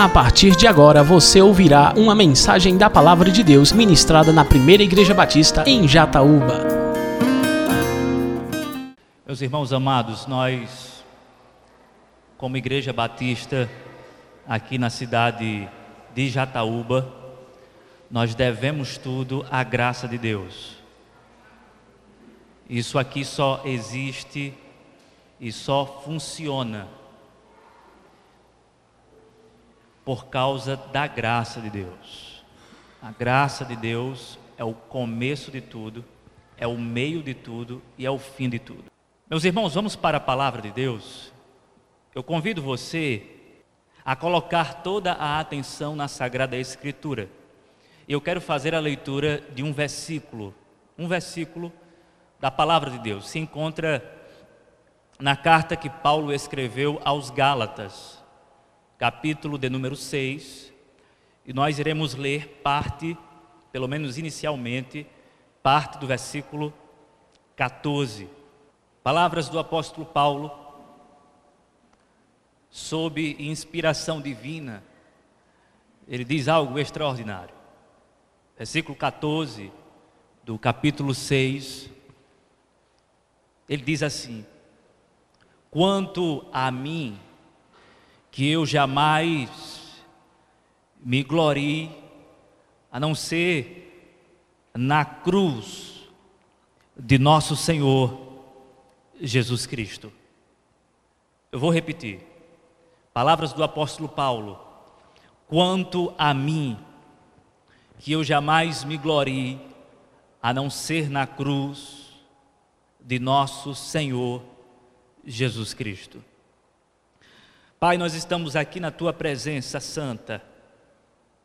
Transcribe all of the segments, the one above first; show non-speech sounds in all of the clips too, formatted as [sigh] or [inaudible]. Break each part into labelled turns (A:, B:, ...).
A: A partir de agora você ouvirá uma mensagem da Palavra de Deus ministrada na Primeira Igreja Batista em Jataúba.
B: Meus irmãos amados, nós, como Igreja Batista, aqui na cidade de Jataúba, nós devemos tudo à graça de Deus. Isso aqui só existe e só funciona por causa da graça de Deus. A graça de Deus é o começo de tudo, é o meio de tudo e é o fim de tudo. Meus irmãos, vamos para a palavra de Deus. Eu convido você a colocar toda a atenção na Sagrada Escritura. Eu quero fazer a leitura de um versículo, um versículo da palavra de Deus. Se encontra na carta que Paulo escreveu aos Gálatas, capítulo de número 6, e nós iremos ler parte, pelo menos inicialmente, parte do versículo 14. Palavras do apóstolo Paulo, sob inspiração divina, ele diz algo extraordinário. Versículo 14 do capítulo 6, ele diz assim: Quanto a mim, que eu jamais me glorie a não ser na cruz de nosso Senhor Jesus Cristo. Eu vou repetir. Palavras do apóstolo Paulo. Quanto a mim, que eu jamais me glorie a não ser na cruz de nosso Senhor Jesus Cristo. Pai, nós estamos aqui na tua presença santa,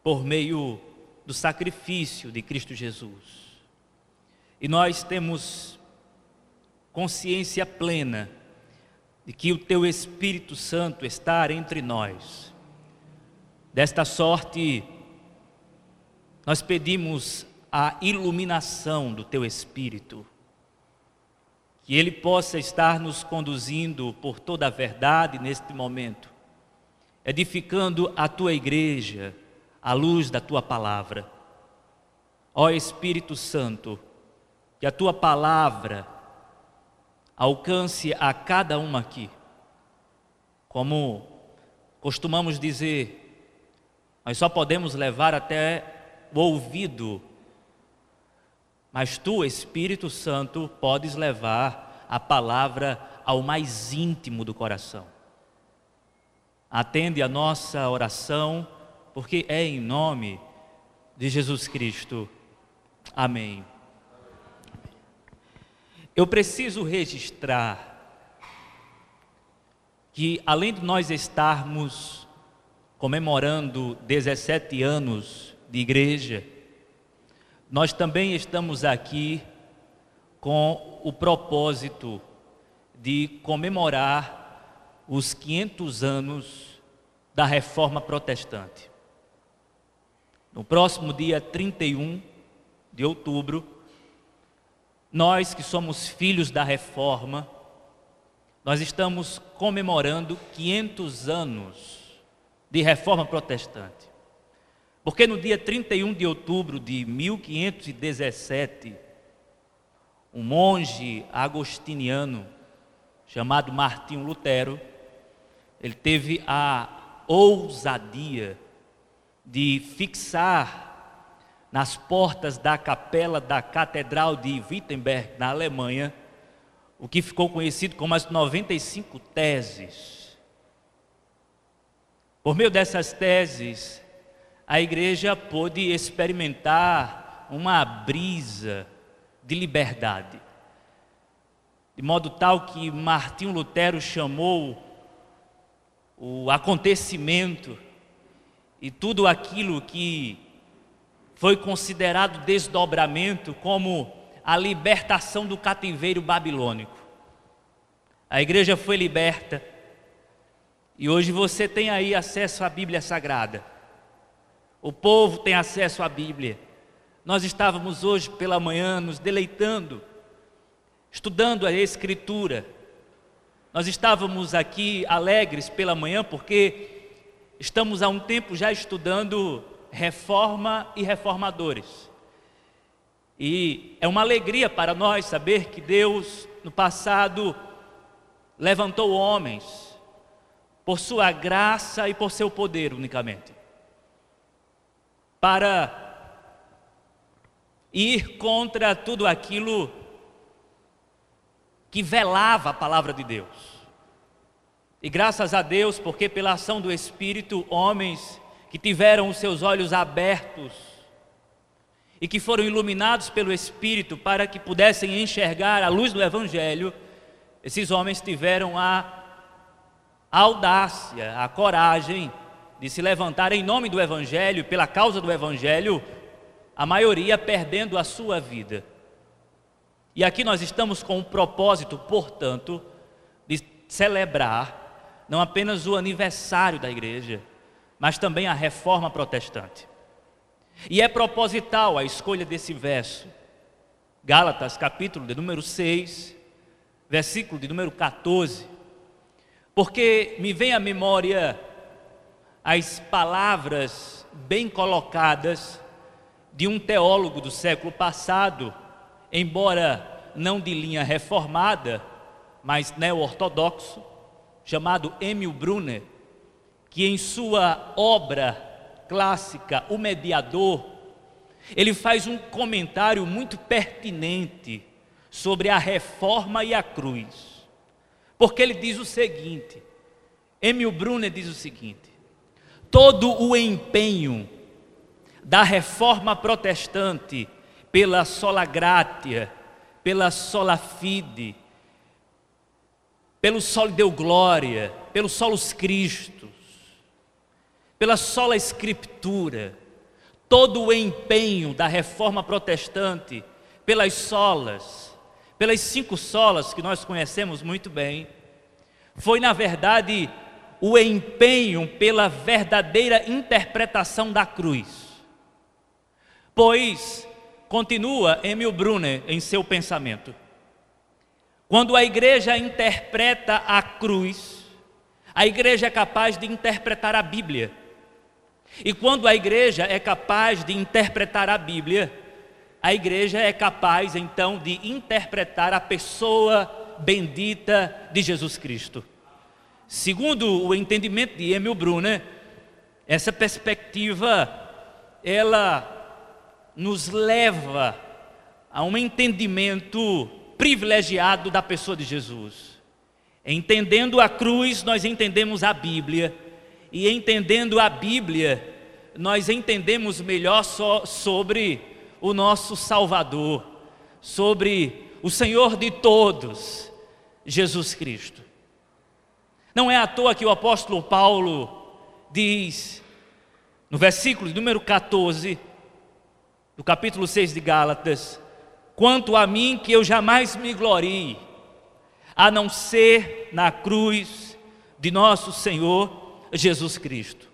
B: por meio do sacrifício de Cristo Jesus. E nós temos consciência plena de que o teu Espírito Santo está entre nós. Desta sorte, nós pedimos a iluminação do teu Espírito, que ele possa estar nos conduzindo por toda a verdade neste momento, edificando a tua igreja à luz da tua palavra. Ó Espírito Santo, que a tua palavra alcance a cada um aqui. Como costumamos dizer, nós só podemos levar até o ouvido mas tu, Espírito Santo, podes levar a palavra ao mais íntimo do coração. Atende a nossa oração, porque é em nome de Jesus Cristo. Amém. Eu preciso registrar que, além de nós estarmos comemorando 17 anos de igreja, nós também estamos aqui com o propósito de comemorar os 500 anos da Reforma Protestante. No próximo dia 31 de outubro, nós que somos filhos da Reforma, nós estamos comemorando 500 anos de Reforma Protestante. Porque no dia 31 de outubro de 1517, um monge agostiniano chamado Martinho Lutero, ele teve a ousadia de fixar nas portas da capela da Catedral de Wittenberg, na Alemanha, o que ficou conhecido como as 95 teses. Por meio dessas teses, a igreja pôde experimentar uma brisa de liberdade. De modo tal que Martinho Lutero chamou o acontecimento e tudo aquilo que foi considerado desdobramento como a libertação do cativeiro babilônico. A igreja foi liberta e hoje você tem aí acesso à Bíblia Sagrada. O povo tem acesso à Bíblia. Nós estávamos hoje pela manhã nos deleitando, estudando a Escritura. Nós estávamos aqui alegres pela manhã porque estamos há um tempo já estudando reforma e reformadores. E é uma alegria para nós saber que Deus, no passado, levantou homens por sua graça e por seu poder unicamente, para ir contra tudo aquilo que velava a palavra de Deus. E graças a Deus, porque pela ação do Espírito, homens que tiveram os seus olhos abertos e que foram iluminados pelo Espírito para que pudessem enxergar a luz do Evangelho, esses homens tiveram a audácia, a coragem de se levantar em nome do Evangelho, pela causa do Evangelho, a maioria perdendo a sua vida. E aqui nós estamos com o propósito, portanto, de celebrar não apenas o aniversário da igreja, mas também a reforma protestante. E é proposital a escolha desse verso. Gálatas, capítulo de número 6, versículo de número 14. Porque me vem à memória as palavras bem colocadas de um teólogo do século passado, embora não de linha reformada, mas neo-ortodoxo, chamado Emil Brunner, que em sua obra clássica, O Mediador, ele faz um comentário muito pertinente sobre a reforma e a cruz. Porque ele diz o seguinte: Emil Brunner diz o seguinte: todo o empenho da reforma protestante pela sola gratia, pela sola fide, pelo solo deu glória, pelo solos Cristos, pela sola escritura, todo o empenho da reforma protestante pelas solas, pelas cinco solas que nós conhecemos muito bem, foi na verdade o empenho pela verdadeira interpretação da cruz. Pois, continua Emil Brunner em seu pensamento, quando a igreja interpreta a cruz, a igreja é capaz de interpretar a Bíblia. E quando a igreja é capaz de interpretar a Bíblia, a igreja é capaz então de interpretar a pessoa bendita de Jesus Cristo. Segundo o entendimento de Emil Brunner, essa perspectiva ela nos leva a um entendimento privilegiado da pessoa de Jesus. Entendendo a cruz, nós entendemos a Bíblia, e entendendo a Bíblia, nós entendemos melhor so, sobre o nosso Salvador, sobre o Senhor de todos, Jesus Cristo. Não é à toa que o apóstolo Paulo diz, no versículo número 14, do capítulo 6 de Gálatas: Quanto a mim, que eu jamais me glorie, a não ser na cruz de nosso Senhor Jesus Cristo.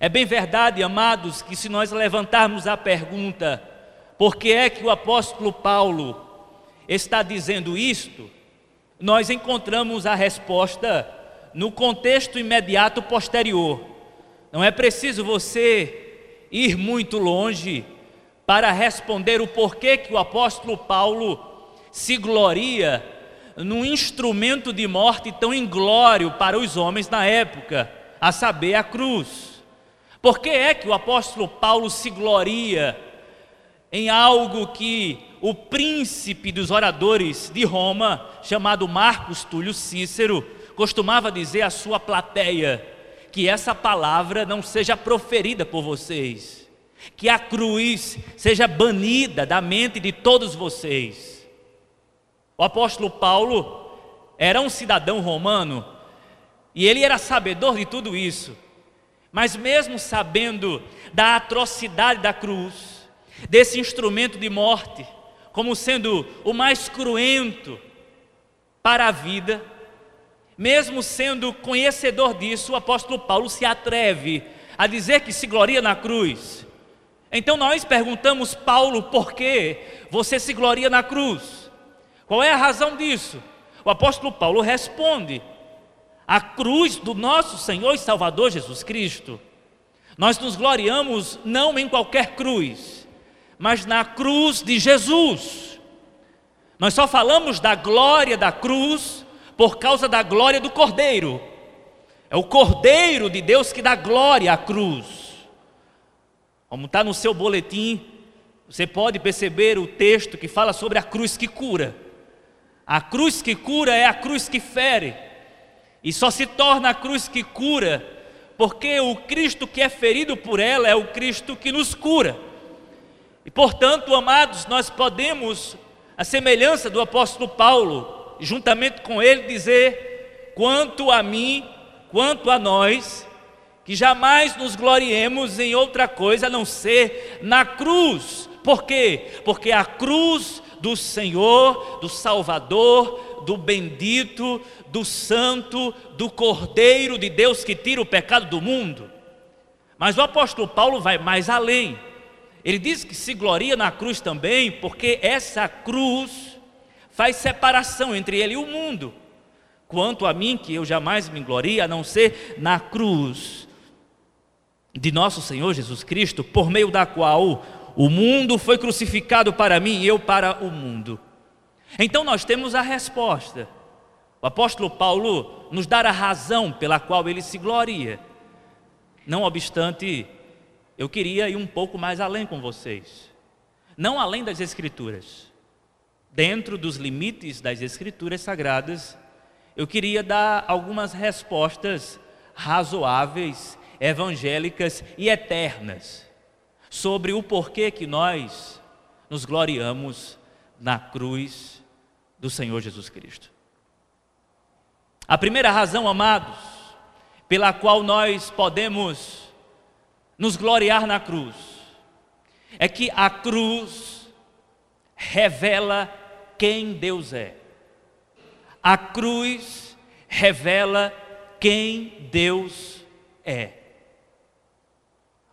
B: É bem verdade, amados, que se nós levantarmos a pergunta, por que é que o apóstolo Paulo está dizendo isto, nós encontramos a resposta no contexto imediato posterior. Não é preciso você ir muito longe para responder o porquê que o apóstolo Paulo se gloria num instrumento de morte tão inglório para os homens na época, a saber, a cruz. Por que é que o apóstolo Paulo se gloria em algo que o príncipe dos oradores de Roma, chamado Marcos Túlio Cícero, costumava dizer à sua plateia: que essa palavra não seja proferida por vocês que a cruz seja banida da mente de todos vocês. O apóstolo Paulo era um cidadão romano e ele era sabedor de tudo isso, mas mesmo sabendo da atrocidade da cruz, desse instrumento de morte, como sendo o mais cruento para a vida, mesmo sendo conhecedor disso, o apóstolo Paulo se atreve a dizer que se gloria na cruz, então nós perguntamos, Paulo, por que você se gloria na cruz? Qual é a razão disso? O apóstolo Paulo responde: a cruz do nosso Senhor e Salvador Jesus Cristo. Nós nos gloriamos não em qualquer cruz, mas na cruz de Jesus. Nós só falamos da glória da cruz por causa da glória do Cordeiro. É o Cordeiro de Deus que dá glória à cruz. Como está no seu boletim, você pode perceber o texto que fala sobre a cruz que cura. A cruz que cura é a cruz que fere. E só se torna a cruz que cura porque o Cristo que é ferido por ela é o Cristo que nos cura. E portanto, amados, nós podemos, a semelhança do apóstolo Paulo, juntamente com ele, dizer: quanto a mim, quanto a nós, que jamais nos gloriemos em outra coisa a não ser na cruz. Por quê? Porque a cruz do Senhor, do Salvador, do bendito, do santo, do cordeiro de Deus que tira o pecado do mundo. Mas o apóstolo Paulo vai mais além. Ele diz que se gloria na cruz também, porque essa cruz faz separação entre ele e o mundo. Quanto a mim, que eu jamais me gloria, a não ser na cruz de nosso Senhor Jesus Cristo, por meio da qual o mundo foi crucificado para mim e eu para o mundo. Então nós temos a resposta. O apóstolo Paulo nos dá a razão pela qual ele se gloria. Não obstante, eu queria ir um pouco mais além com vocês. Não além das Escrituras. Dentro dos limites das Escrituras sagradas, eu queria dar algumas respostas razoáveis, evangélicas e eternas sobre o porquê que nós nos gloriamos na cruz do Senhor Jesus Cristo. A primeira razão, amados, pela qual nós podemos nos gloriar na cruz, é que a cruz revela quem Deus é. A cruz revela quem Deus é.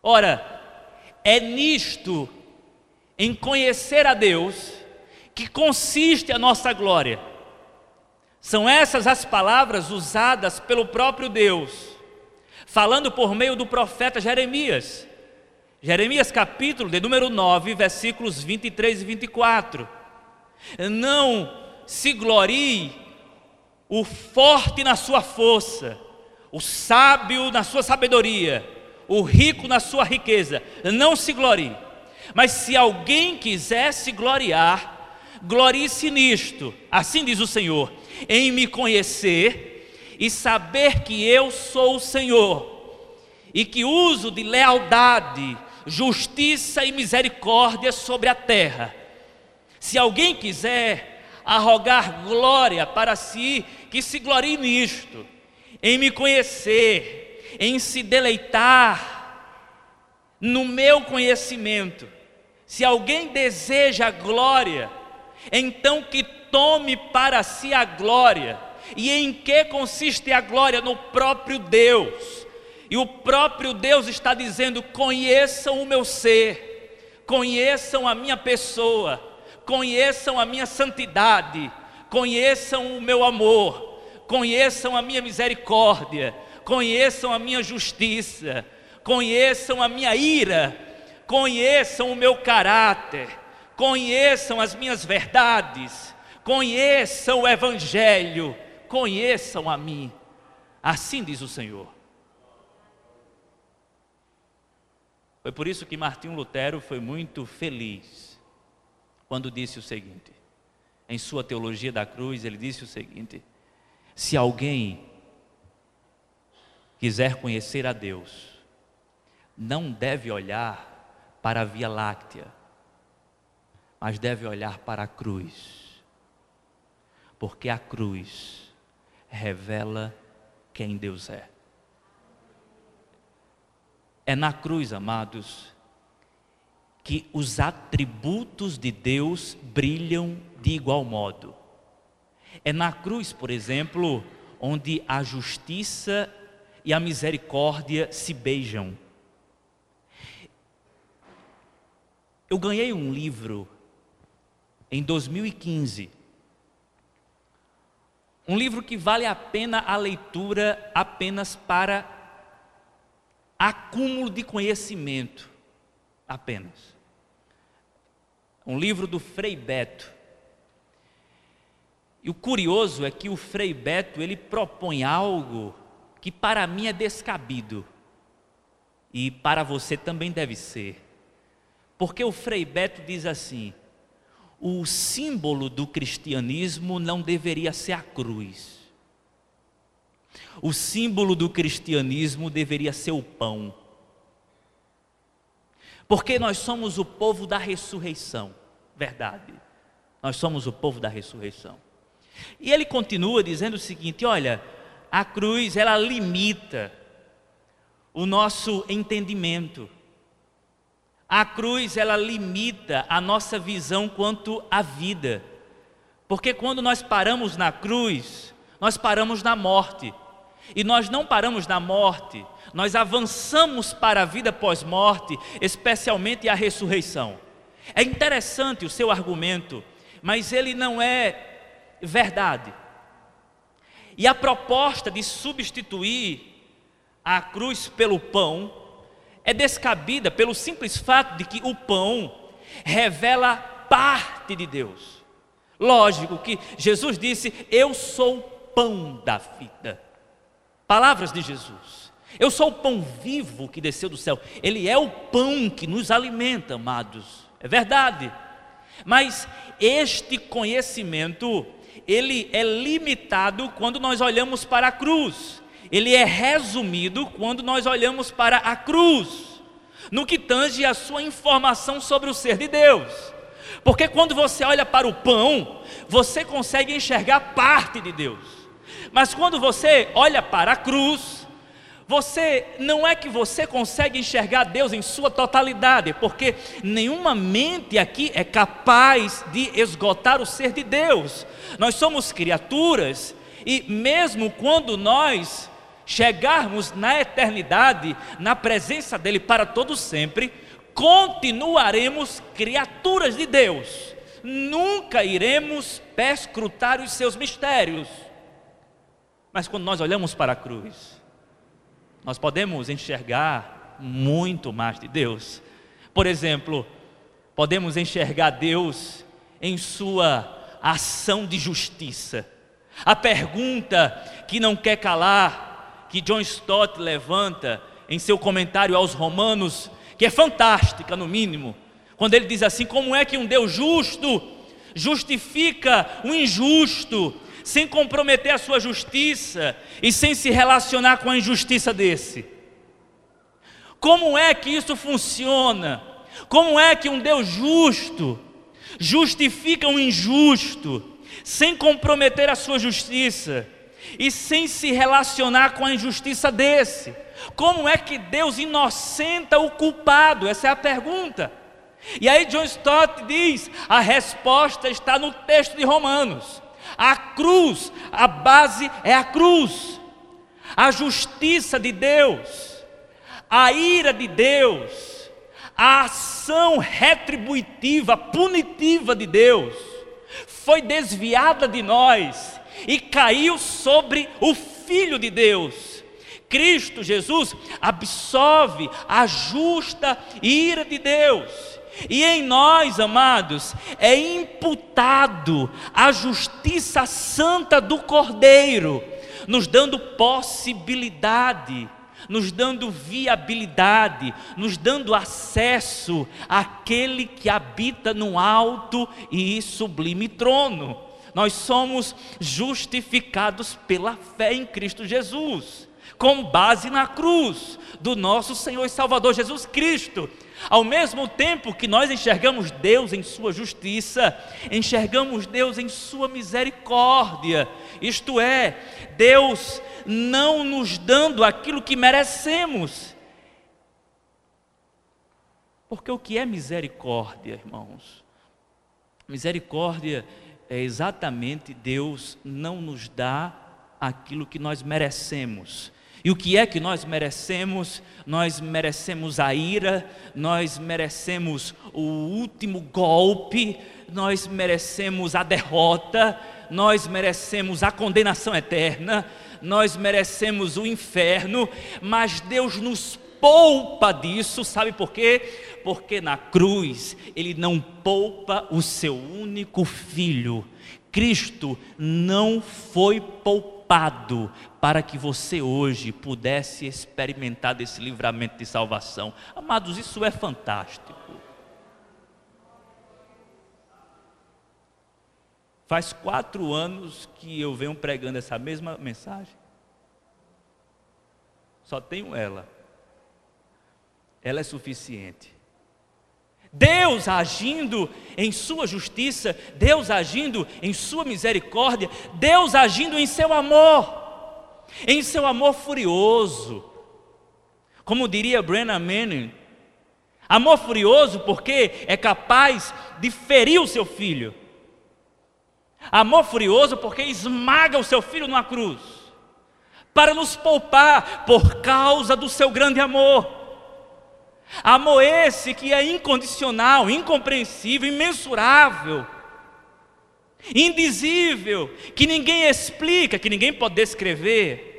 B: Ora, é nisto, em conhecer a Deus, que consiste a nossa glória. São essas as palavras usadas pelo próprio Deus, falando por meio do profeta Jeremias. Jeremias capítulo de número 9, versículos 23 e 24. Não se glorie o forte na sua força, o sábio na sua sabedoria, o rico na sua riqueza. Não se glorie. Mas se alguém quiser se gloriar, glorie-se nisto. Assim diz o Senhor: em me conhecer e saber que eu sou o Senhor, e que uso de lealdade, justiça e misericórdia sobre a terra. Se alguém quiser arrogar glória para si, que se glorie nisto, em me conhecer, em se deleitar no meu conhecimento. Se alguém deseja glória, então que tome para si a glória. E em que consiste a glória? No próprio Deus. E o próprio Deus está dizendo: conheçam o meu ser, conheçam a minha pessoa, conheçam a minha santidade, conheçam o meu amor, conheçam a minha misericórdia, conheçam a minha justiça, conheçam a minha ira, conheçam o meu caráter, conheçam as minhas verdades, conheçam o Evangelho, conheçam a mim. Assim diz o Senhor. Foi por isso que Martinho Lutero foi muito feliz quando disse o seguinte: em sua teologia da cruz, ele disse o seguinte: se alguém quiser conhecer a Deus, não deve olhar para a Via Láctea, mas deve olhar para a cruz, porque a cruz revela quem Deus é. É na cruz, amados, que os atributos de Deus brilham de igual modo. É na cruz, por exemplo, onde a justiça e a misericórdia se beijam. Eu ganhei um livro em 2015, Um livro que vale a pena a leitura apenas para acúmulo de conhecimento, apenas. Um livro do Frei Beto. E o curioso é que o Frei Beto, ele propõe algo que para mim é descabido. E para você também deve ser. Porque o Frei Beto diz assim: o símbolo do cristianismo não deveria ser a cruz. O símbolo do cristianismo deveria ser o pão. Porque nós somos o povo da ressurreição, verdade. Nós somos o povo da ressurreição. E ele continua dizendo o seguinte: olha, a cruz ela limita o nosso entendimento. A cruz ela limita a nossa visão quanto à vida. Porque quando nós paramos na cruz, nós paramos na morte. E nós não paramos na morte, nós avançamos para a vida pós-morte, especialmente a ressurreição. É interessante o seu argumento, mas ele não é verdade. E a proposta de substituir a cruz pelo pão é descabida pelo simples fato de que o pão revela parte de Deus. Lógico que Jesus disse: Eu sou o pão da vida. Palavras de Jesus. Eu sou o pão vivo que desceu do céu. Ele é o pão que nos alimenta, amados. É verdade. Mas este conhecimento, ele é limitado quando nós olhamos para a cruz. Ele é resumido quando nós olhamos para a cruz. No que tange a sua informação sobre o ser de Deus. Porque quando você olha para o pão, você consegue enxergar parte de Deus. Mas quando você olha para a cruz, você não é que você consegue enxergar Deus em sua totalidade, porque nenhuma mente aqui é capaz de esgotar o ser de Deus. Nós somos criaturas e mesmo quando nós chegarmos na eternidade, na presença dele para todo sempre, continuaremos criaturas de Deus. Nunca iremos perscrutar os seus mistérios. Mas quando nós olhamos para a cruz, nós podemos enxergar muito mais de Deus. Por exemplo, podemos enxergar Deus em sua ação de justiça. A pergunta que não quer calar, que John Stott levanta em seu comentário aos Romanos, que é fantástica no mínimo, quando ele diz assim: como é que um Deus justo justifica o injusto sem comprometer a sua justiça e sem se relacionar com a injustiça desse. Como é que isso funciona? Como é que um Deus justo justifica um injusto sem comprometer a sua justiça e sem se relacionar com a injustiça desse? Como é que Deus inocenta o culpado? Essa é a pergunta. E aí John Stott diz: a resposta está no texto de Romanos. A cruz, a base é a cruz. A justiça de Deus, a ira de Deus, a ação retributiva, punitiva de Deus, foi desviada de nós e caiu sobre o Filho de Deus. Cristo Jesus absolve a justa ira de Deus e em nós, amados, é imputado a justiça santa do Cordeiro, nos dando possibilidade, nos dando viabilidade, nos dando acesso àquele que habita no alto e sublime trono. Nós somos justificados pela fé em Cristo Jesus, com base na cruz do nosso Senhor e Salvador Jesus Cristo. Ao mesmo tempo que nós enxergamos Deus em Sua justiça, enxergamos Deus em Sua misericórdia, isto é, Deus não nos dando aquilo que merecemos. Porque o que é misericórdia, irmãos? Misericórdia é exatamente Deus não nos dá aquilo que nós merecemos, e o que é que nós merecemos? Nós merecemos a ira, nós merecemos o último golpe, nós merecemos a derrota, nós merecemos a condenação eterna, nós merecemos o inferno, mas Deus nos poupa disso, sabe por quê? Porque na cruz Ele não poupa o seu único filho. Cristo não foi poupado para que você hoje pudesse experimentar desse livramento de salvação. Amados, isso é fantástico. Faz quatro anos que eu venho pregando essa mesma mensagem. Só tenho ela. Ela é suficiente. Deus agindo em sua justiça, Deus agindo em sua misericórdia, Deus agindo em seu amor, em seu amor furioso. Como diria Brennan Manning, amor furioso porque é capaz de ferir o seu filho Amor furioso porque esmaga o seu filho numa cruz, para nos poupar por causa do seu grande amor. Amor esse que é incondicional, incompreensível, imensurável, indizível, que ninguém explica, que ninguém pode descrever.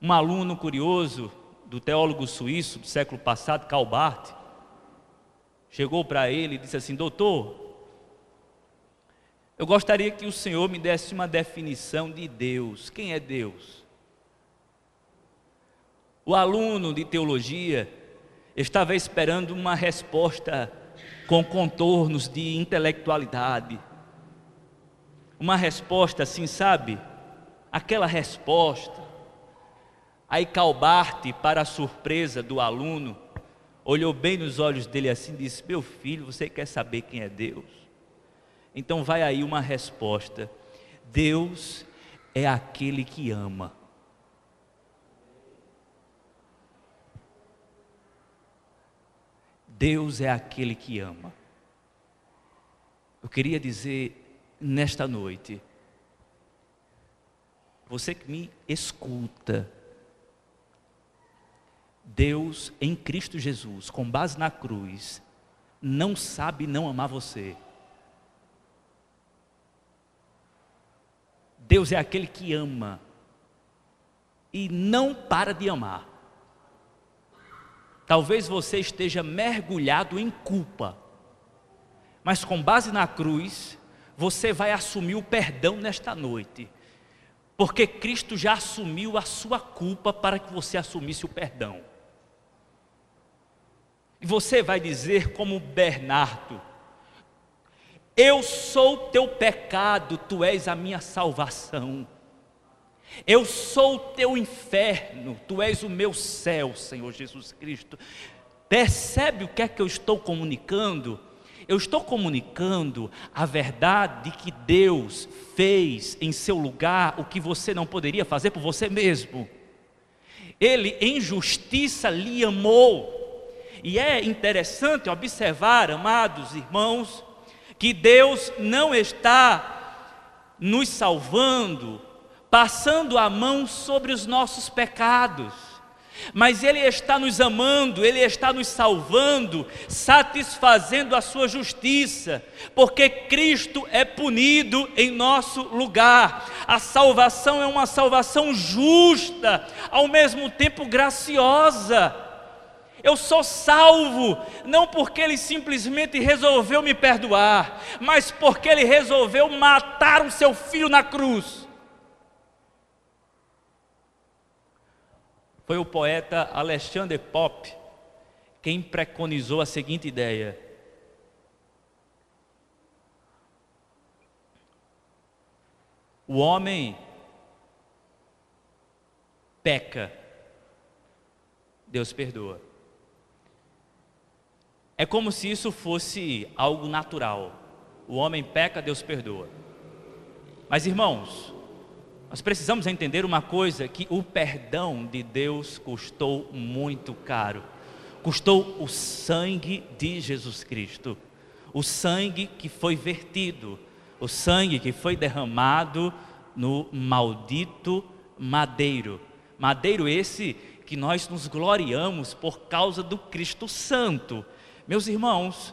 B: Um aluno curioso do teólogo suíço do século passado, Karl Barth, chegou para ele e disse assim: Doutor, eu gostaria que o senhor me desse uma definição de Deus. Quem é Deus? O aluno de teologia estava esperando uma resposta com contornos de intelectualidade. Uma resposta assim, sabe? Aquela resposta. Aí Calbarte, para a surpresa do aluno, olhou bem nos olhos dele assim e disse: Meu filho, você quer saber quem é Deus? Então vai aí uma resposta: Deus é aquele que ama. Deus é aquele que ama. Eu queria dizer nesta noite, você que me escuta, Deus em Cristo Jesus, com base na cruz, não sabe não amar você. Deus é aquele que ama e não para de amar. Talvez você esteja mergulhado em culpa, mas com base na cruz, você vai assumir o perdão nesta noite, porque Cristo já assumiu a sua culpa para que você assumisse o perdão. E você vai dizer, como Bernardo: Eu sou teu pecado, tu és a minha salvação. Eu sou o teu inferno, tu és o meu céu, Senhor Jesus Cristo. Percebe o que é que eu estou comunicando? Eu estou comunicando a verdade de que Deus fez em seu lugar o que você não poderia fazer por você mesmo. Ele, em justiça, lhe amou. E é interessante observar, amados irmãos, que Deus não está nos salvando, passando a mão sobre os nossos pecados, mas Ele está nos amando, Ele está nos salvando, satisfazendo a Sua justiça, porque Cristo é punido em nosso lugar. A salvação é uma salvação justa, ao mesmo tempo graciosa. Eu sou salvo, não porque ele simplesmente resolveu me perdoar, mas porque ele resolveu matar o seu filho na cruz. Foi o poeta Alexander Pope quem preconizou a seguinte ideia: o homem peca, Deus perdoa. É como se isso fosse algo natural. O homem peca, Deus perdoa. Mas irmãos, nós precisamos entender uma coisa: que o perdão de Deus custou muito caro. Custou o sangue de Jesus Cristo. O sangue que foi vertido, o sangue que foi derramado no maldito madeiro. Madeiro esse que nós nos gloriamos por causa do Cristo Santo Meus irmãos,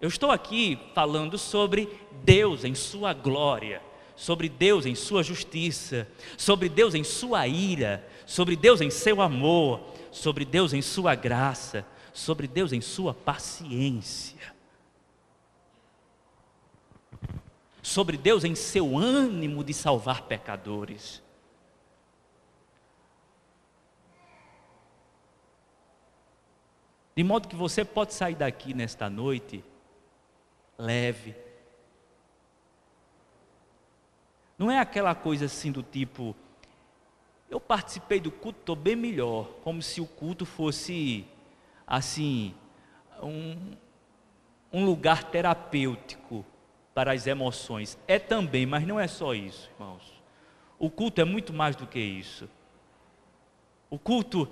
B: eu estou aqui falando sobre Deus em Sua glória, sobre Deus em Sua justiça, sobre Deus em Sua ira, sobre Deus em Seu amor, sobre Deus em Sua graça, sobre Deus em Sua paciência. Sobre Deus em seu ânimo de salvar pecadores. De modo que você pode sair daqui nesta noite leve. Não é aquela coisa assim do tipo, eu participei do culto, estou bem melhor, como se o culto fosse assim, um, um lugar terapêutico para as emoções. É também, mas não é só isso, irmãos. O culto é muito mais do que isso. O culto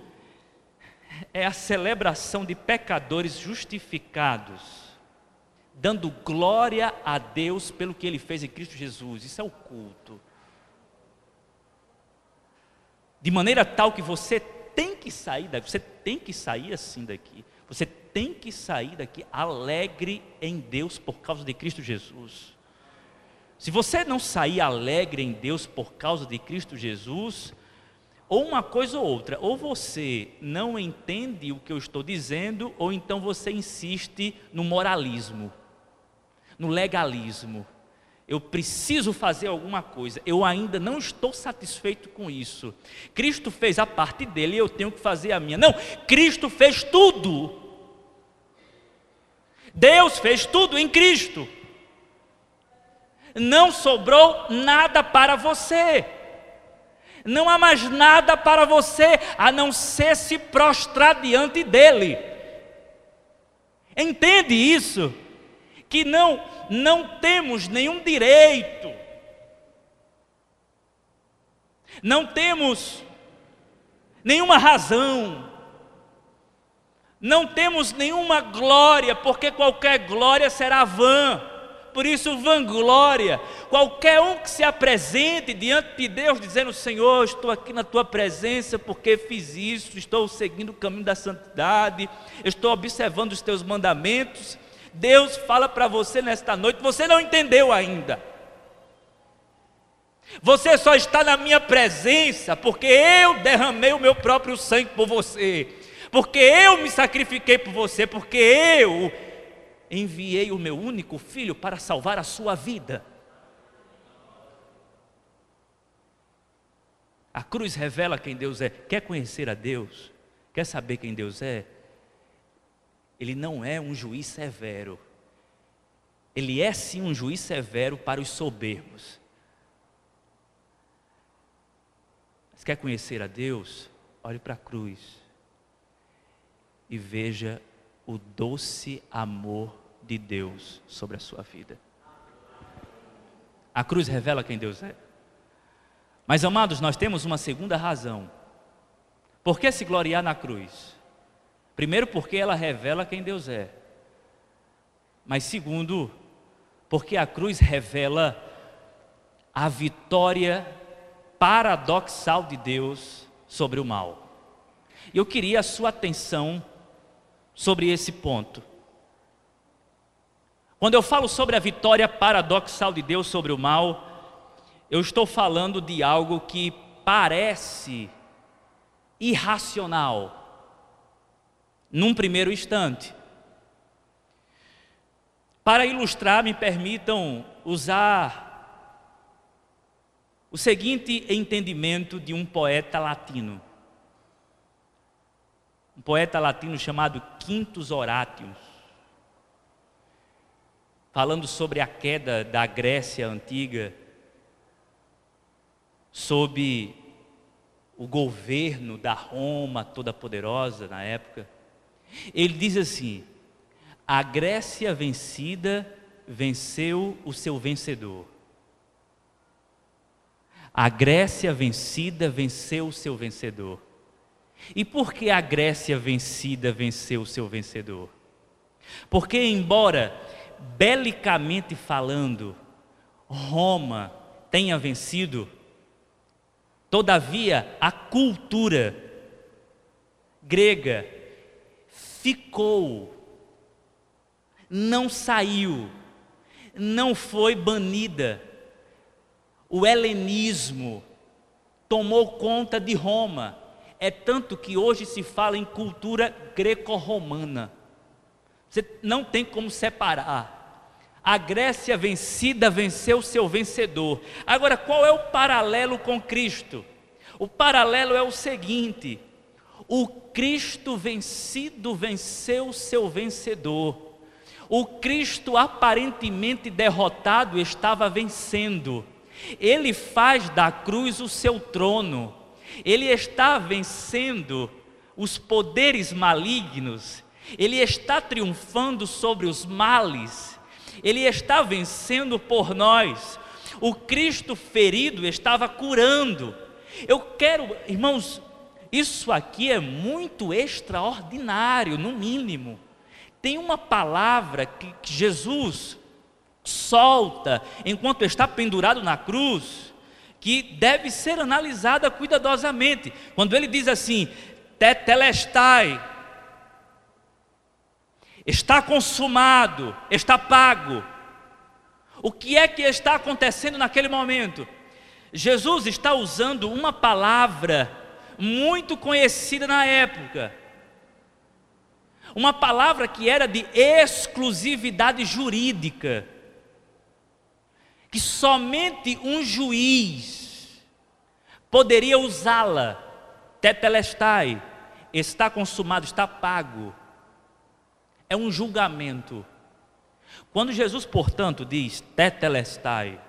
B: é a celebração de pecadores justificados, dando glória a Deus pelo que ele fez em Cristo Jesus. Isso é o culto. De maneira tal que você tem que sair daqui, você tem que sair assim daqui. Você tem que sair daqui alegre em Deus por causa de Cristo Jesus. Se você não sair alegre em Deus por causa de Cristo Jesus, ou uma coisa ou outra, ou você não entende o que eu estou dizendo, ou então você insiste no moralismo, no legalismo. Eu preciso fazer alguma coisa, eu ainda não estou satisfeito com isso. Cristo fez a parte dele eu tenho que fazer a minha. Não, Cristo fez tudo. Deus fez tudo em Cristo. Não sobrou nada para você. Não há mais nada para você a não ser se prostrar diante dele. Entende isso? Que não não temos nenhum direito. Não temos nenhuma razão. Não temos nenhuma glória, porque qualquer glória será vã por isso vanglória. Qualquer um que se apresente diante de Deus dizendo: Senhor, estou aqui na tua presença porque fiz isso, estou seguindo o caminho da santidade, estou observando os teus mandamentos. Deus fala para você nesta noite, você não entendeu ainda. Você só está na minha presença porque eu derramei o meu próprio sangue por você, porque eu me sacrifiquei por você, porque eu enviei o meu único filho para salvar a sua vida. A cruz revela quem Deus é. Quer conhecer a Deus? Quer saber quem Deus é? Ele não é um juiz severo. Ele é sim um juiz severo para os soberbos. Mas quer conhecer a Deus? Olhe para a cruz e veja o doce amor de Deus sobre a sua vida. A cruz revela quem Deus é. Mas, amados, nós temos uma segunda razão. Por que se gloriar na cruz? Primeiro, porque ela revela quem Deus é. Mas, segundo, porque a cruz revela a vitória paradoxal de Deus sobre o mal. Eu queria a sua atenção sobre esse ponto. Quando eu falo sobre a vitória paradoxal de Deus sobre o mal, eu estou falando de algo que parece irracional, num primeiro instante. Para ilustrar, me permitam usar o seguinte entendimento de um poeta latino. Um poeta latino chamado Quintus Horatius falando sobre a queda da Grécia antiga, sob o governo da Roma toda poderosa na época. Ele diz assim: a Grécia vencida venceu o seu vencedor. A Grécia vencida venceu o seu vencedor. E por que a Grécia vencida venceu o seu vencedor? Porque, embora belicamente falando, Roma tenha vencido, todavia a cultura grega ficou não saiu, não foi banida. O helenismo tomou conta de Roma. É tanto que hoje se fala em cultura greco-romana. Você não tem como separar. A Grécia vencida venceu seu vencedor. Agora, qual é o paralelo com Cristo? O paralelo é o seguinte: o Cristo vencido venceu seu vencedor. O Cristo aparentemente derrotado estava vencendo. Ele faz da cruz o seu trono. Ele está vencendo os poderes malignos. Ele está triunfando sobre os males. Ele está vencendo por nós. O Cristo ferido estava curando. Eu quero, irmãos, isso aqui é muito extraordinário, no mínimo. Tem uma palavra que, Jesus solta enquanto está pendurado na cruz, que deve ser analisada cuidadosamente. Quando ele diz assim: Tetelestai, está consumado, está pago. O que é que está acontecendo naquele momento? Jesus está usando uma palavra muito conhecida na época, uma palavra que era de exclusividade jurídica, que somente um juiz poderia usá-la, tetelestai, está consumado, está pago é um julgamento. Quando Jesus, portanto, diz tetelestai,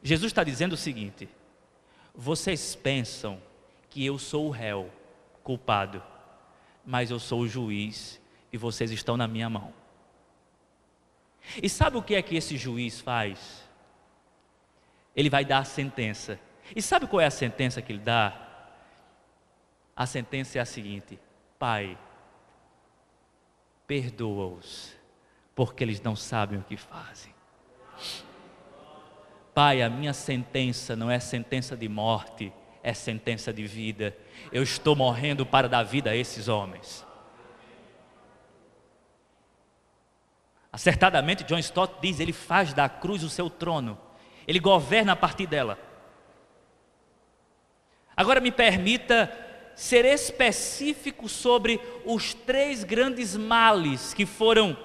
B: Jesus está dizendo o seguinte: vocês pensam que eu sou o réu, culpado, mas eu sou o juiz e vocês estão na minha mão. E sabe o que é que esse juiz faz? Ele vai dar a sentença. E sabe qual é a sentença que ele dá? A sentença é a seguinte: Pai, perdoa-os, porque eles não sabem o que fazem. Pai, a minha sentença não é sentença de morte, é sentença de vida. Eu estou morrendo para dar vida a esses homens. Acertadamente, John Stott diz: ele faz da cruz o seu trono, ele governa a partir dela. Agora me permita ser específico sobre os três grandes males que foram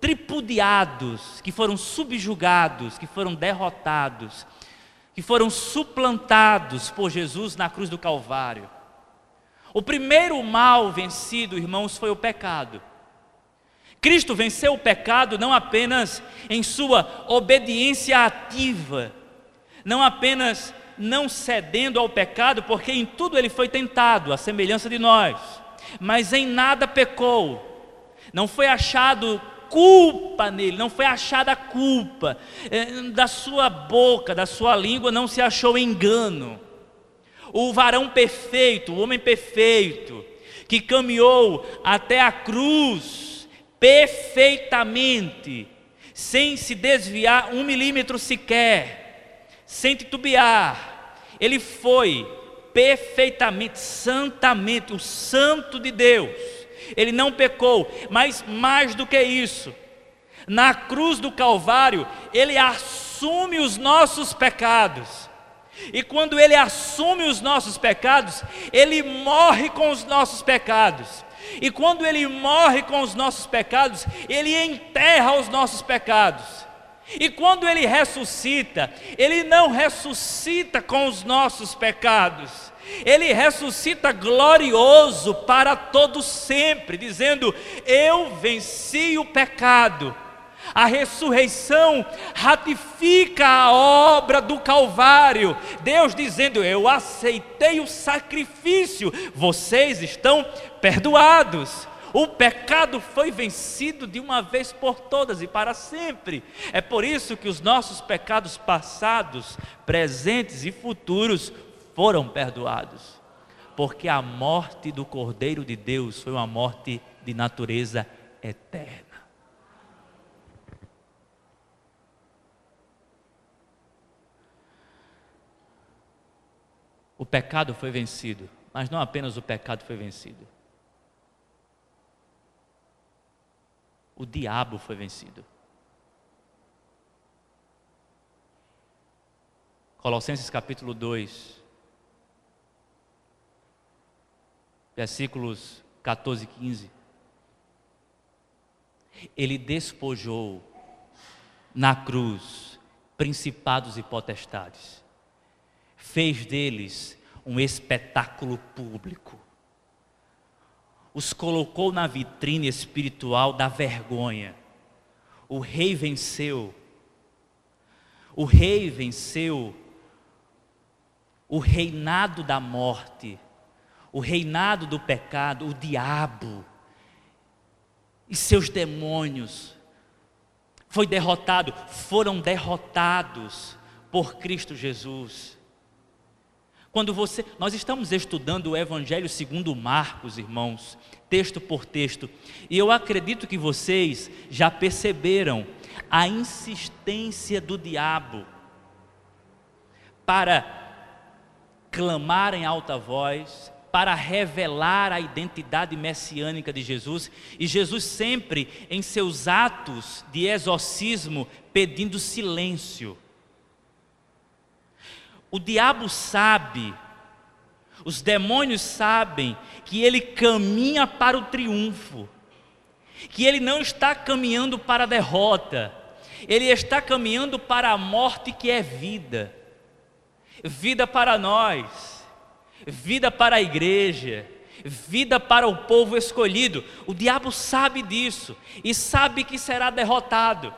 B: tripudiados, que foram subjugados, que foram derrotados, que foram suplantados por Jesus na cruz do Calvário. O primeiro mal vencido, irmãos, foi o pecado. Cristo venceu o pecado não apenas em sua obediência ativa, não apenas não cedendo ao pecado, porque em tudo ele foi tentado, à semelhança de nós, mas em nada pecou, não foi achado culpa nele, não foi achada culpa, é, da sua boca, da sua língua não se achou engano. O varão perfeito, o homem perfeito, que caminhou até a cruz perfeitamente, sem se desviar um milímetro sequer, sem titubear, ele foi perfeitamente, santamente, o santo de Deus. Ele não pecou, mas mais do que isso, na cruz do Calvário, ele assume os nossos pecados. E quando ele assume os nossos pecados, ele morre com os nossos pecados. E quando ele morre com os nossos pecados, ele enterra os nossos pecados. E quando ele ressuscita, ele não ressuscita com os nossos pecados, ele ressuscita glorioso para todo sempre, dizendo: Eu venci o pecado. A ressurreição ratifica a obra do Calvário. Deus dizendo: Eu aceitei o sacrifício, vocês estão perdoados. O pecado foi vencido de uma vez por todas e para sempre. É por isso que os nossos pecados passados, presentes e futuros foram perdoados. Porque a morte do Cordeiro de Deus foi uma morte de natureza eterna. O pecado foi vencido, mas não apenas o pecado foi vencido o diabo foi vencido. Colossenses capítulo 2, versículos 14 e 15. Ele despojou na cruz principados e potestades, fez deles um espetáculo público, os colocou na vitrine espiritual da vergonha. O rei venceu. O rei venceu o reinado da morte, o reinado do pecado, o diabo e seus demônios. Foi derrotado, foram derrotados por Cristo Jesus. Quando você, nós estamos estudando o Evangelho segundo Marcos, irmãos, texto por texto, e eu acredito que vocês já perceberam a insistência do diabo para clamar em alta voz, para revelar a identidade messiânica de Jesus, e Jesus sempre em seus atos de exorcismo pedindo silêncio. O diabo sabe, os demônios sabem que ele caminha para o triunfo, que ele não está caminhando para a derrota, ele está caminhando para a morte que é vida vida para nós, vida para a igreja, vida para o povo escolhido. O diabo sabe disso e sabe que será derrotado.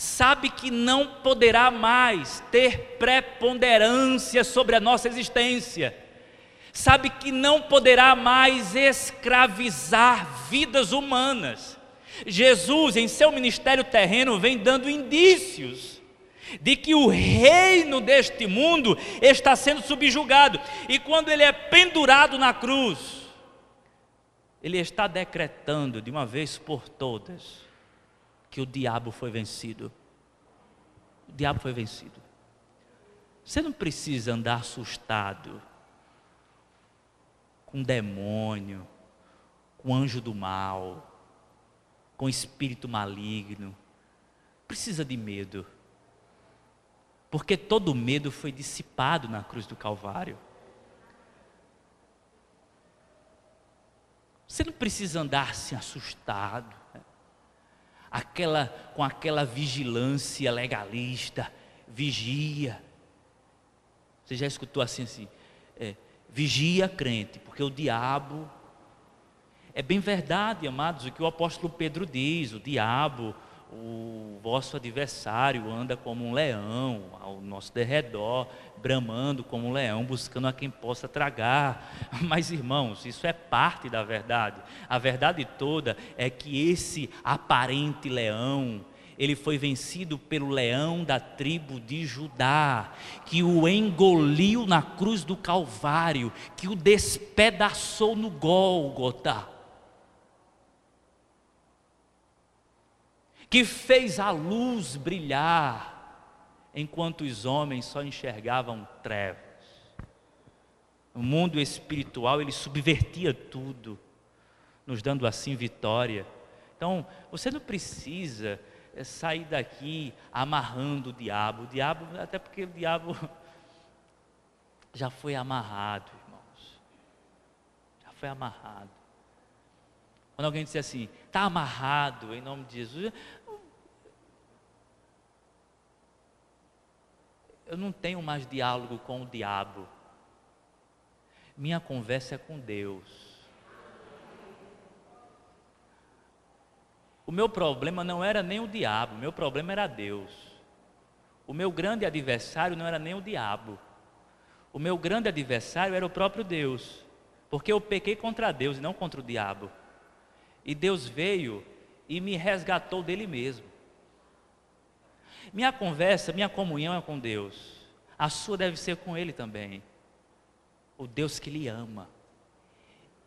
B: Sabe que não poderá mais ter preponderância sobre a nossa existência. Sabe que não poderá mais escravizar vidas humanas. Jesus, em seu ministério terreno, vem dando indícios de que o reino deste mundo está sendo subjugado, e quando ele é pendurado na cruz, ele está decretando de uma vez por todas que o diabo foi vencido. O diabo foi vencido. Você não precisa andar assustado com demônio, com anjo do mal, com espírito maligno. Precisa de medo porque todo medo foi dissipado na cruz do Calvário. Você não precisa andar se assustado, né? Aquela, com aquela vigilância legalista, vigia. Você já escutou assim, assim, é, vigia crente, porque o diabo, é bem verdade, amados, o que o apóstolo Pedro diz, o diabo, o vosso adversário anda como um leão ao nosso derredor, bramando como um leão, buscando a quem possa tragar. [laughs] Mas, irmãos, isso é parte da verdade. A verdade toda é que esse aparente leão, ele foi vencido pelo leão da tribo de Judá, que o engoliu na cruz do Calvário, que o despedaçou no Gólgota que fez a luz brilhar, enquanto os homens só enxergavam trevas. O mundo espiritual, ele subvertia tudo, nos dando assim vitória. Então, você não precisa eh, sair daqui amarrando o diabo. O diabo, até porque o diabo [laughs] já foi amarrado, irmãos. Já foi amarrado. Quando alguém disser assim, está amarrado em nome de Jesus, eu não tenho mais diálogo com o diabo. Minha conversa é com Deus. O meu problema não era nem o diabo, meu problema era Deus. O meu grande adversário não era nem o diabo. O meu grande adversário era o próprio Deus. Porque eu pequei contra Deus e não contra o diabo. E Deus veio e me resgatou dele mesmo. Minha conversa, minha comunhão é com Deus. A sua deve ser com Ele também. O Deus que lhe ama.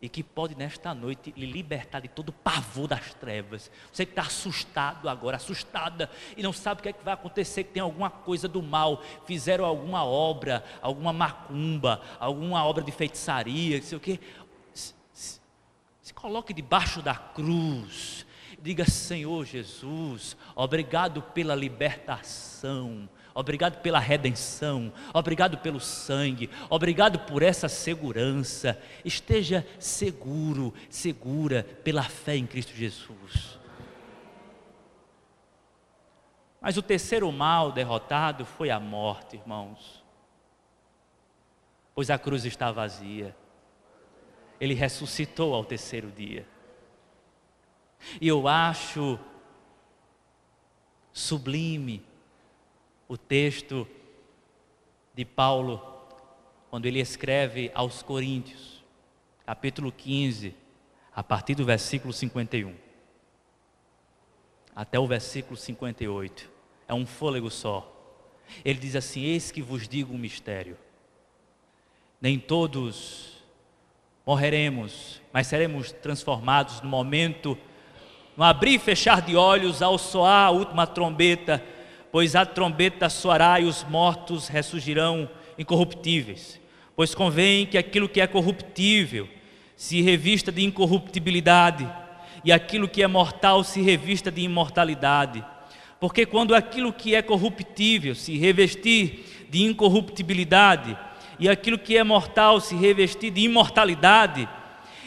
B: E que pode nesta noite lhe libertar de todo o pavor das trevas. Você que está assustado agora, assustada, e não sabe o que, é que vai acontecer, que tem alguma coisa do mal, fizeram alguma obra, alguma macumba, alguma obra de feitiçaria, não sei o quê. Se, se, se coloque debaixo da cruz Diga, Senhor Jesus, obrigado pela libertação, obrigado pela redenção, obrigado pelo sangue, obrigado por essa segurança. Esteja seguro, segura pela fé em Cristo Jesus. Mas o terceiro mal derrotado foi a morte, irmãos. Pois a cruz está vazia. Ele ressuscitou ao terceiro dia. E eu acho sublime o texto de Paulo, quando ele escreve aos Coríntios, capítulo 15, a partir do versículo 51, até o versículo 58 é um fôlego só. Ele diz assim: Eis que vos digo um mistério. Nem todos morreremos, mas seremos transformados no momento, no abrir e fechar de olhos, ao soar a última trombeta, pois a trombeta soará e os mortos ressurgirão incorruptíveis. Pois convém que aquilo que é corruptível se revista de incorruptibilidade, e aquilo que é mortal se revista de imortalidade. Porque quando aquilo que é corruptível se revestir de incorruptibilidade e aquilo que é mortal se revestir de imortalidade,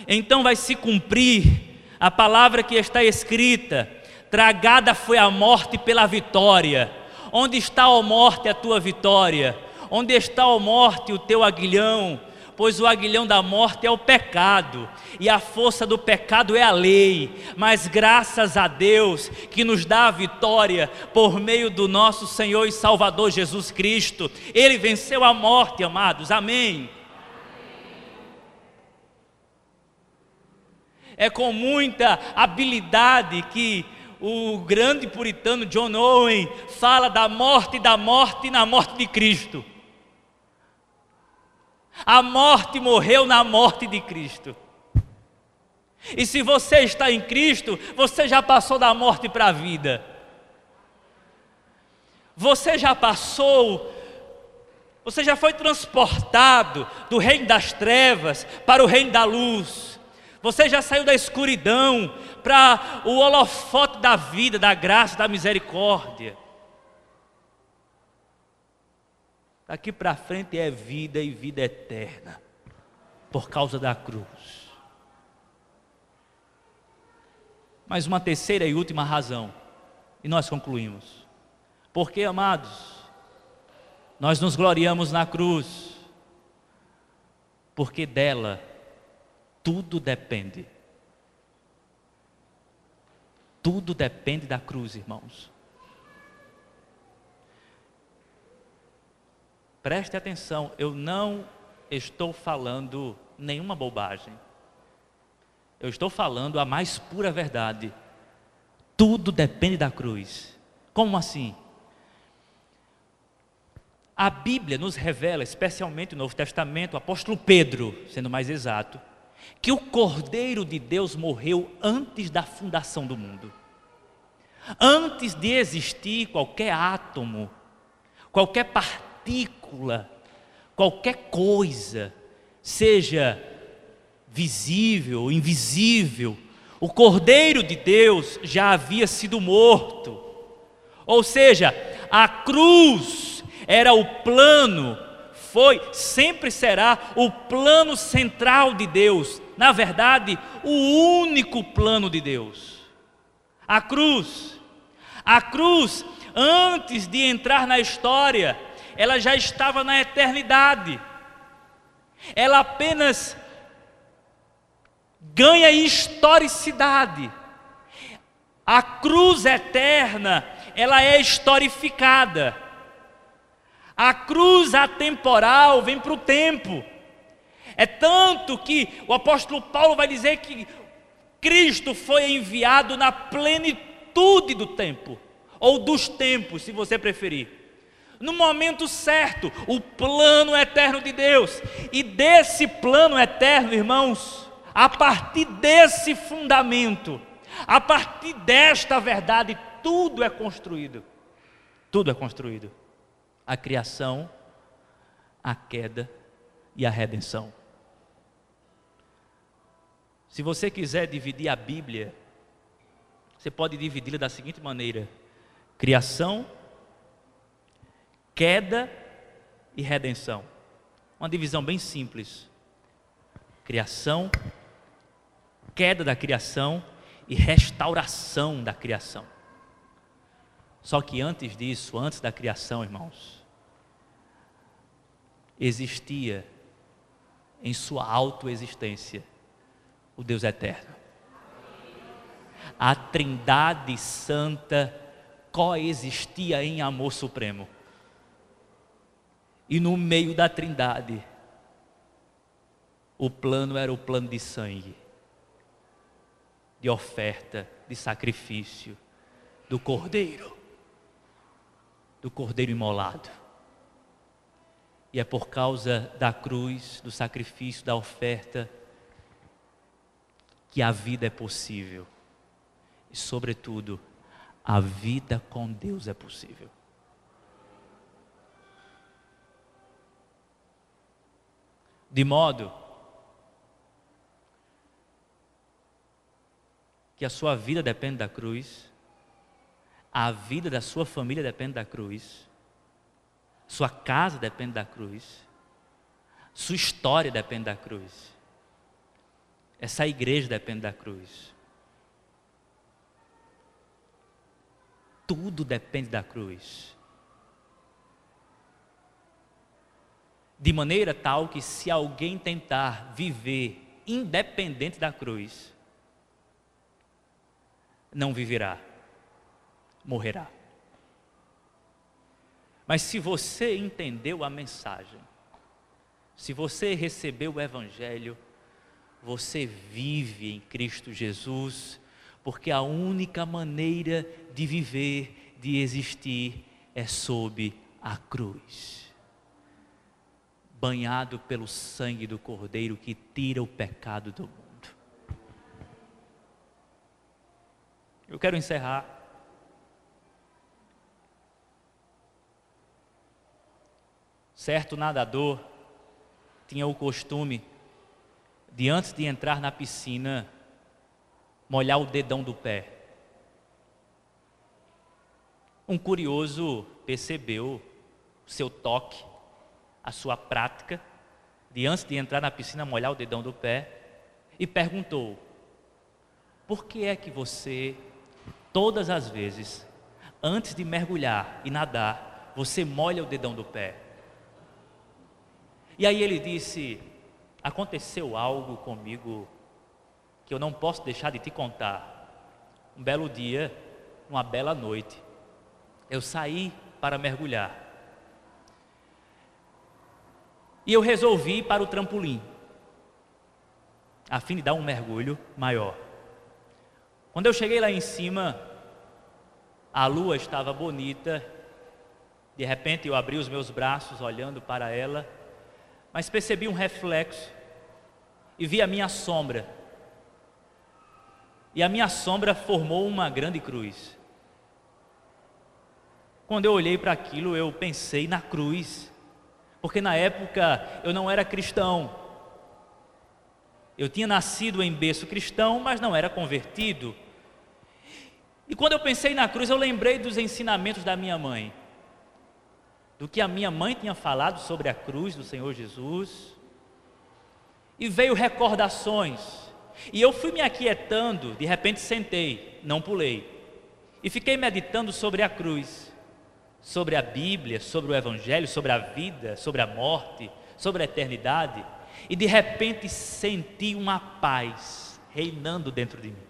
B: então vai se cumprir a palavra que está escrita: tragada foi a morte pela vitória. Onde está, a morte, a tua vitória? Onde está, a morte, o teu aguilhão? pois o aguilhão da morte é o pecado, e a força do pecado é a lei, mas graças a Deus que nos dá a vitória por meio do nosso Senhor e Salvador Jesus Cristo, ele venceu a morte, amados, amém. É com muita habilidade que o grande puritano John Owen fala da morte, da morte na morte de Cristo. A morte morreu na morte de Cristo. E se você está em Cristo, você já passou da morte para a vida. Você já passou, você já foi transportado do reino das trevas para o reino da luz. Você já saiu da escuridão para o holofote da vida, da graça, da misericórdia. Daqui para frente é vida e vida eterna, por causa da cruz. Mas uma terceira e última razão, e nós concluímos. Porque, amados, nós nos gloriamos na cruz, porque dela tudo depende. Tudo depende da cruz, irmãos. Preste atenção, eu não estou falando nenhuma bobagem. Eu estou falando a mais pura verdade. Tudo depende da cruz. Como assim? A Bíblia nos revela, especialmente no Novo Testamento, o apóstolo Pedro, sendo mais exato, que o Cordeiro de Deus morreu antes da fundação do mundo. Antes de existir qualquer átomo, qualquer partícula, qualquer coisa, seja visível ou invisível, o Cordeiro de Deus já havia sido morto. Ou seja, a cruz era o plano, foi, sempre será o plano central de Deus. Na verdade, o único plano de Deus. A cruz. A cruz, antes de entrar na história, ela já estava na eternidade. Ela apenas ganha historicidade. A cruz eterna, ela é historificada. A cruz atemporal vem para o tempo. É tanto que o apóstolo Paulo vai dizer que Cristo foi enviado na plenitude do tempo, ou dos tempos, se você preferir no momento certo, o plano eterno de Deus. E desse plano eterno, irmãos, a partir desse fundamento, a partir desta verdade, tudo é construído. Tudo é construído. A criação, a queda e a redenção. Se você quiser dividir a Bíblia, você pode dividi-la da seguinte maneira: criação, queda e redenção. Uma divisão bem simples. Criação, queda da criação e restauração da criação. Só que antes disso, antes da criação, irmãos, existia em sua autoexistência o Deus eterno. A Trindade Santa coexistia em amor supremo. E no meio da Trindade, o plano era o plano de sangue, de oferta, de sacrifício, do cordeiro, do cordeiro imolado. E é por causa da cruz, do sacrifício, da oferta, que a vida é possível. E, sobretudo, a vida com Deus é possível. De modo que a sua vida depende da cruz, a vida da sua família depende da cruz, sua casa depende da cruz. Sua história depende da cruz. Essa igreja depende da cruz. Tudo depende da cruz. De maneira tal que, se alguém tentar viver independente da cruz, não viverá, morrerá. Mas se você entendeu a mensagem, se você recebeu o Evangelho, você vive em Cristo Jesus, porque a única maneira de viver, de existir, é sob a cruz. Banhado pelo sangue do Cordeiro que tira o pecado do mundo. Eu quero encerrar Certo nadador tinha o costume de antes de entrar na piscina molhar o dedão do pé. Um curioso percebeu o seu toque, a sua prática de antes de entrar na piscina molhar o dedão do pé e perguntou: Por que é que você todas as vezes antes de mergulhar e nadar, você molha o dedão do pé? E aí ele disse: Aconteceu algo comigo que eu não posso deixar de te contar. Um belo dia, uma bela noite, eu saí para mergulhar. E eu resolvi ir para o trampolim, a fim de dar um mergulho maior. Quando eu cheguei lá em cima, a lua estava bonita. De repente eu abri os meus braços olhando para ela mas percebi um reflexo e vi a minha sombra. E a minha sombra formou uma grande cruz. Quando eu olhei para aquilo, eu pensei na cruz, porque na época eu não era cristão. Eu tinha nascido em berço cristão, mas não era convertido. E quando eu pensei na cruz, eu lembrei dos ensinamentos da minha mãe do que a minha mãe tinha falado sobre a cruz do Senhor Jesus. E veio recordações. E eu fui me aquietando, de repente sentei, não pulei. E fiquei meditando sobre a cruz, sobre a Bíblia, sobre o Evangelho, sobre a vida, sobre a morte, sobre a eternidade. E de repente senti uma paz reinando dentro de mim.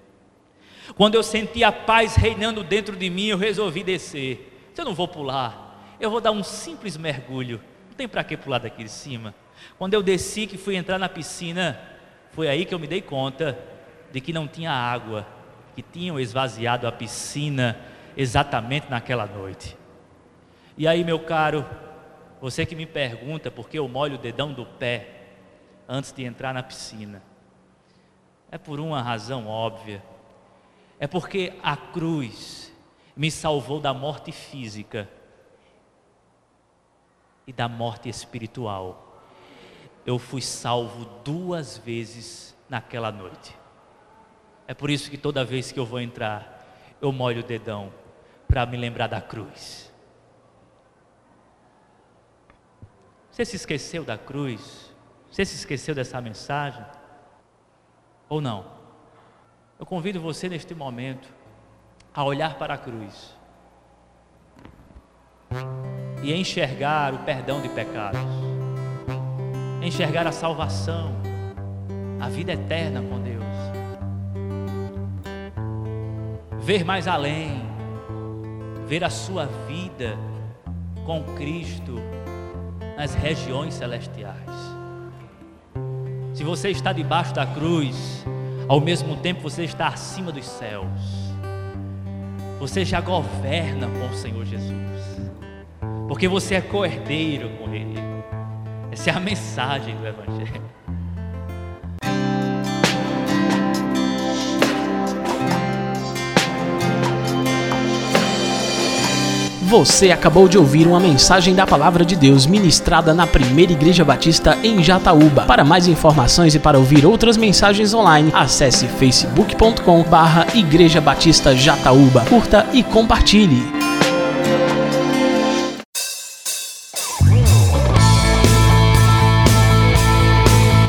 B: Quando eu senti a paz reinando dentro de mim, eu resolvi descer. Eu não vou pular, eu vou dar um simples mergulho. Não tem para que pular daqui de cima. Quando eu desci, que fui entrar na piscina, foi aí que eu me dei conta de que não tinha água, que tinham esvaziado a piscina exatamente naquela noite. E aí, meu caro, você que me pergunta por que eu molho o dedão do pé antes de entrar na piscina, é por uma razão óbvia. É porque a cruz me salvou da morte física e da morte espiritual. Eu fui salvo duas vezes naquela noite. É por isso que toda vez que eu vou entrar, eu molho o dedão para me lembrar da cruz. Você se esqueceu da cruz? Você se esqueceu dessa mensagem? Ou não? Eu convido você neste momento a olhar para a cruz e enxergar o perdão de pecados, enxergar a salvação, a vida eterna com Deus, ver mais além, ver a sua vida com Cristo nas regiões celestiais. Se você está debaixo da cruz, ao mesmo tempo você está acima dos céus. Você já governa com o Senhor Jesus. Porque você é cordeiro com Ele. Essa é a mensagem do Evangelho.
A: Você acabou de ouvir uma mensagem da Palavra de Deus ministrada na Primeira Igreja Batista em Jataúba. Para mais informações e para ouvir outras mensagens online, acesse facebook.com/barra Igreja Batista Jataúba. Curta e compartilhe.